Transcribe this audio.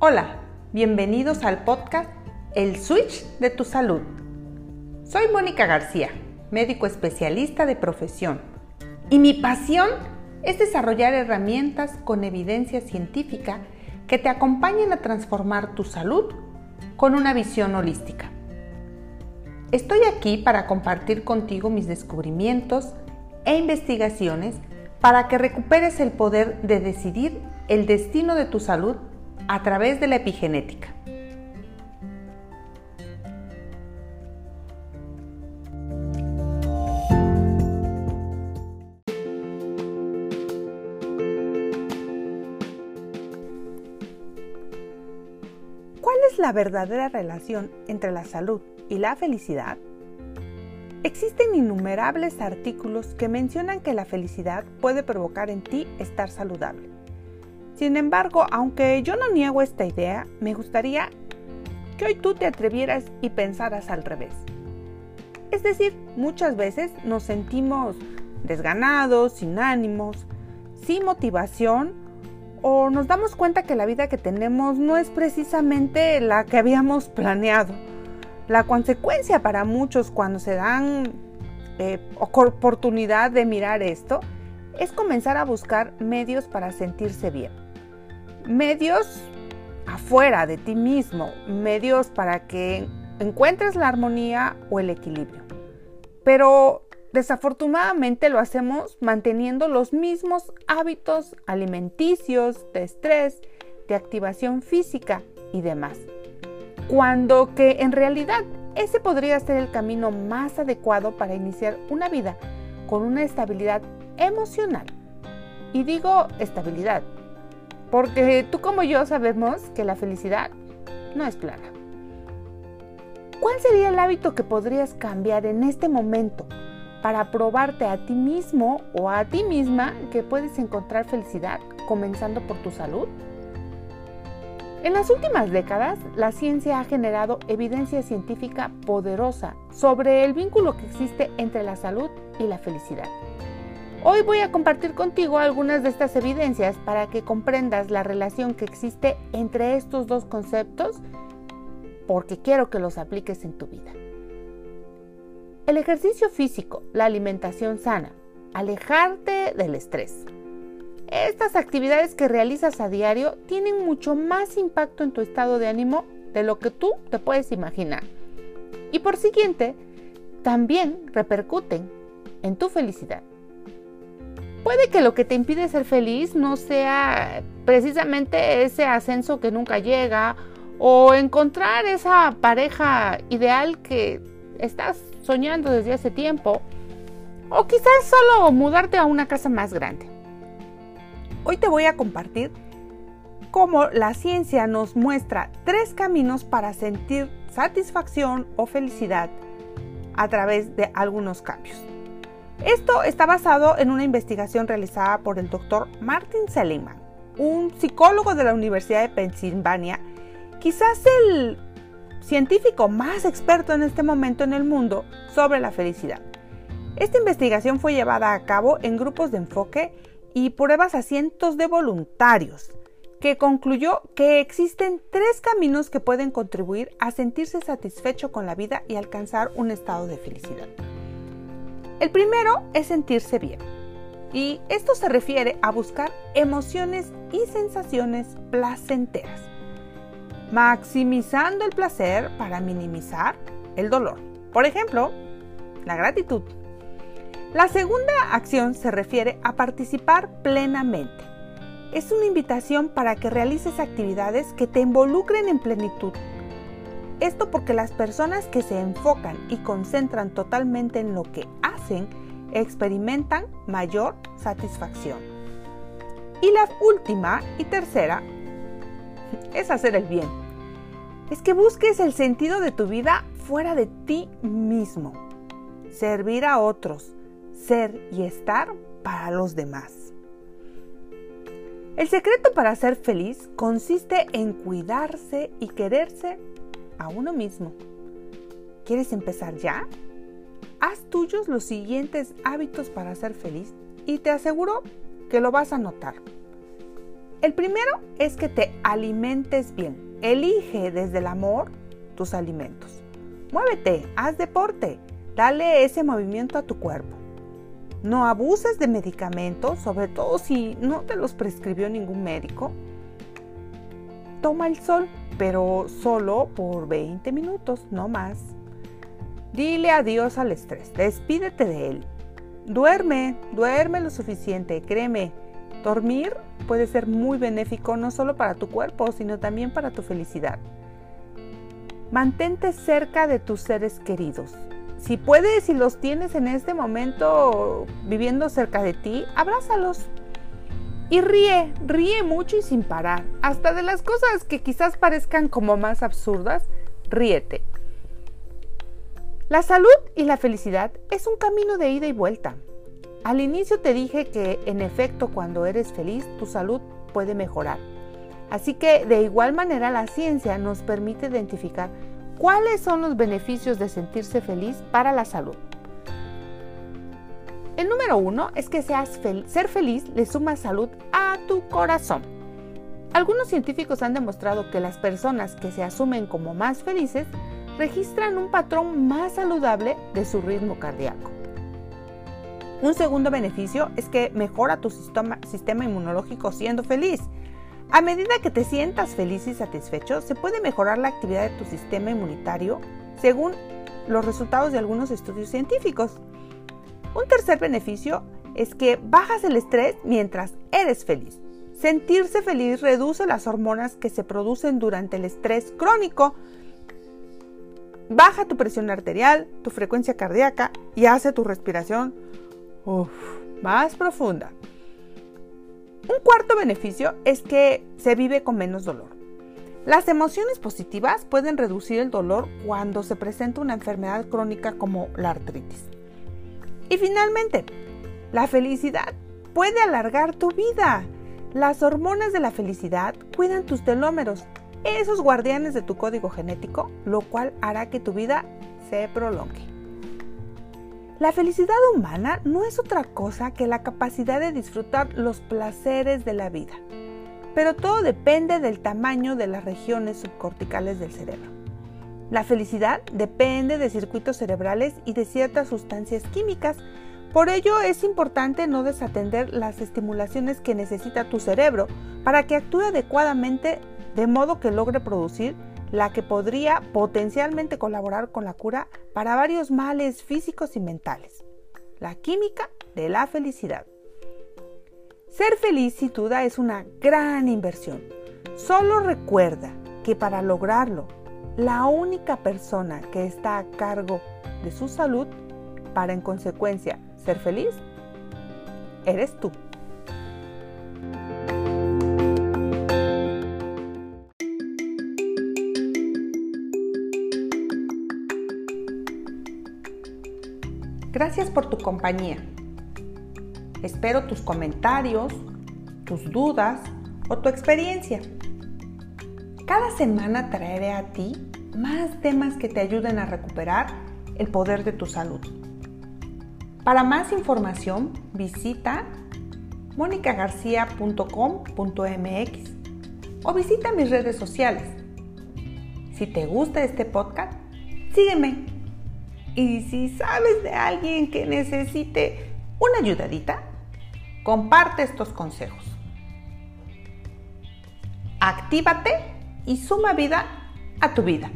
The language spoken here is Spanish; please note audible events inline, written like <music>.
Hola, bienvenidos al podcast El Switch de tu Salud. Soy Mónica García, médico especialista de profesión, y mi pasión es desarrollar herramientas con evidencia científica que te acompañen a transformar tu salud con una visión holística. Estoy aquí para compartir contigo mis descubrimientos e investigaciones para que recuperes el poder de decidir el destino de tu salud a través de la epigenética. ¿Cuál es la verdadera relación entre la salud y la felicidad? Existen innumerables artículos que mencionan que la felicidad puede provocar en ti estar saludable. Sin embargo, aunque yo no niego esta idea, me gustaría que hoy tú te atrevieras y pensaras al revés. Es decir, muchas veces nos sentimos desganados, sin ánimos, sin motivación o nos damos cuenta que la vida que tenemos no es precisamente la que habíamos <laughs> planeado. La consecuencia para muchos cuando se dan eh, oportunidad de mirar esto es comenzar a buscar medios para sentirse bien medios afuera de ti mismo, medios para que encuentres la armonía o el equilibrio. Pero desafortunadamente lo hacemos manteniendo los mismos hábitos alimenticios, de estrés, de activación física y demás. Cuando que en realidad ese podría ser el camino más adecuado para iniciar una vida con una estabilidad emocional. Y digo estabilidad porque tú como yo sabemos que la felicidad no es plana. ¿Cuál sería el hábito que podrías cambiar en este momento para probarte a ti mismo o a ti misma que puedes encontrar felicidad comenzando por tu salud? En las últimas décadas, la ciencia ha generado evidencia científica poderosa sobre el vínculo que existe entre la salud y la felicidad. Hoy voy a compartir contigo algunas de estas evidencias para que comprendas la relación que existe entre estos dos conceptos porque quiero que los apliques en tu vida. El ejercicio físico, la alimentación sana, alejarte del estrés. Estas actividades que realizas a diario tienen mucho más impacto en tu estado de ánimo de lo que tú te puedes imaginar. Y por siguiente, también repercuten en tu felicidad. Puede que lo que te impide ser feliz no sea precisamente ese ascenso que nunca llega o encontrar esa pareja ideal que estás soñando desde hace tiempo o quizás solo mudarte a una casa más grande. Hoy te voy a compartir cómo la ciencia nos muestra tres caminos para sentir satisfacción o felicidad a través de algunos cambios. Esto está basado en una investigación realizada por el doctor Martin Seligman, un psicólogo de la Universidad de Pensilvania, quizás el científico más experto en este momento en el mundo sobre la felicidad. Esta investigación fue llevada a cabo en grupos de enfoque y pruebas a cientos de voluntarios, que concluyó que existen tres caminos que pueden contribuir a sentirse satisfecho con la vida y alcanzar un estado de felicidad. El primero es sentirse bien. Y esto se refiere a buscar emociones y sensaciones placenteras, maximizando el placer para minimizar el dolor. Por ejemplo, la gratitud. La segunda acción se refiere a participar plenamente. Es una invitación para que realices actividades que te involucren en plenitud. Esto porque las personas que se enfocan y concentran totalmente en lo que experimentan mayor satisfacción. Y la última y tercera <laughs> es hacer el bien. Es que busques el sentido de tu vida fuera de ti mismo. Servir a otros, ser y estar para los demás. El secreto para ser feliz consiste en cuidarse y quererse a uno mismo. ¿Quieres empezar ya? Haz tuyos los siguientes hábitos para ser feliz y te aseguro que lo vas a notar. El primero es que te alimentes bien. Elige desde el amor tus alimentos. Muévete, haz deporte, dale ese movimiento a tu cuerpo. No abuses de medicamentos, sobre todo si no te los prescribió ningún médico. Toma el sol, pero solo por 20 minutos, no más. Dile adiós al estrés, despídete de él. Duerme, duerme lo suficiente, créeme. Dormir puede ser muy benéfico no solo para tu cuerpo, sino también para tu felicidad. Mantente cerca de tus seres queridos. Si puedes y los tienes en este momento viviendo cerca de ti, abrázalos. Y ríe, ríe mucho y sin parar. Hasta de las cosas que quizás parezcan como más absurdas, ríete. La salud y la felicidad es un camino de ida y vuelta. Al inicio te dije que en efecto cuando eres feliz tu salud puede mejorar. Así que de igual manera la ciencia nos permite identificar ¿Cuáles son los beneficios de sentirse feliz para la salud? El número uno es que ser feliz le suma salud a tu corazón. Algunos científicos han demostrado que las personas que se asumen como más felices registran un patrón más saludable de su ritmo cardíaco. Un segundo beneficio es que mejora tu sistema, sistema inmunológico siendo feliz. A medida que te sientas feliz y satisfecho, se puede mejorar la actividad de tu sistema inmunitario según los resultados de algunos estudios científicos. Un tercer beneficio es que bajas el estrés mientras eres feliz. Sentirse feliz reduce las hormonas que se producen durante el estrés crónico, baja tu presión arterial, tu frecuencia cardíaca y hace tu respiración más profunda. Un cuarto beneficio es que se vive con menos dolor. Las emociones positivas pueden reducir el dolor cuando se presenta una enfermedad crónica como la artritis. Y finalmente, la felicidad puede alargar tu vida. Las hormonas de la felicidad cuidan tus telómeros, esos guardianes de tu código genético, lo cual hará que tu vida se prolongue. La felicidad humana no es otra cosa que la capacidad de disfrutar los placeres de la vida, pero todo depende del tamaño de las regiones subcorticales del cerebro. La felicidad depende de circuitos cerebrales y de ciertas sustancias químicas, por ello es importante no desatender las estimulaciones que necesita tu cerebro para que actúe adecuadamente de modo que logre producir la que podría potencialmente colaborar con la cura para varios males físicos y mentales. La química de la felicidad. Ser feliz sin duda es una gran inversión. Solo recuerda que para lograrlo, la única persona que está a cargo de su salud para en consecuencia ser feliz, eres tú. Gracias por tu compañía. Espero tus comentarios, tus dudas o tu experiencia. Cada semana traeré a ti más temas que te ayuden a recuperar el poder de tu salud. Para más información visita monicagarcia.com.mx o visita mis redes sociales. Si te gusta este podcast, sígueme y si sabes de alguien que necesite una ayudadita, comparte estos consejos. Actívate y suma vida a tu vida.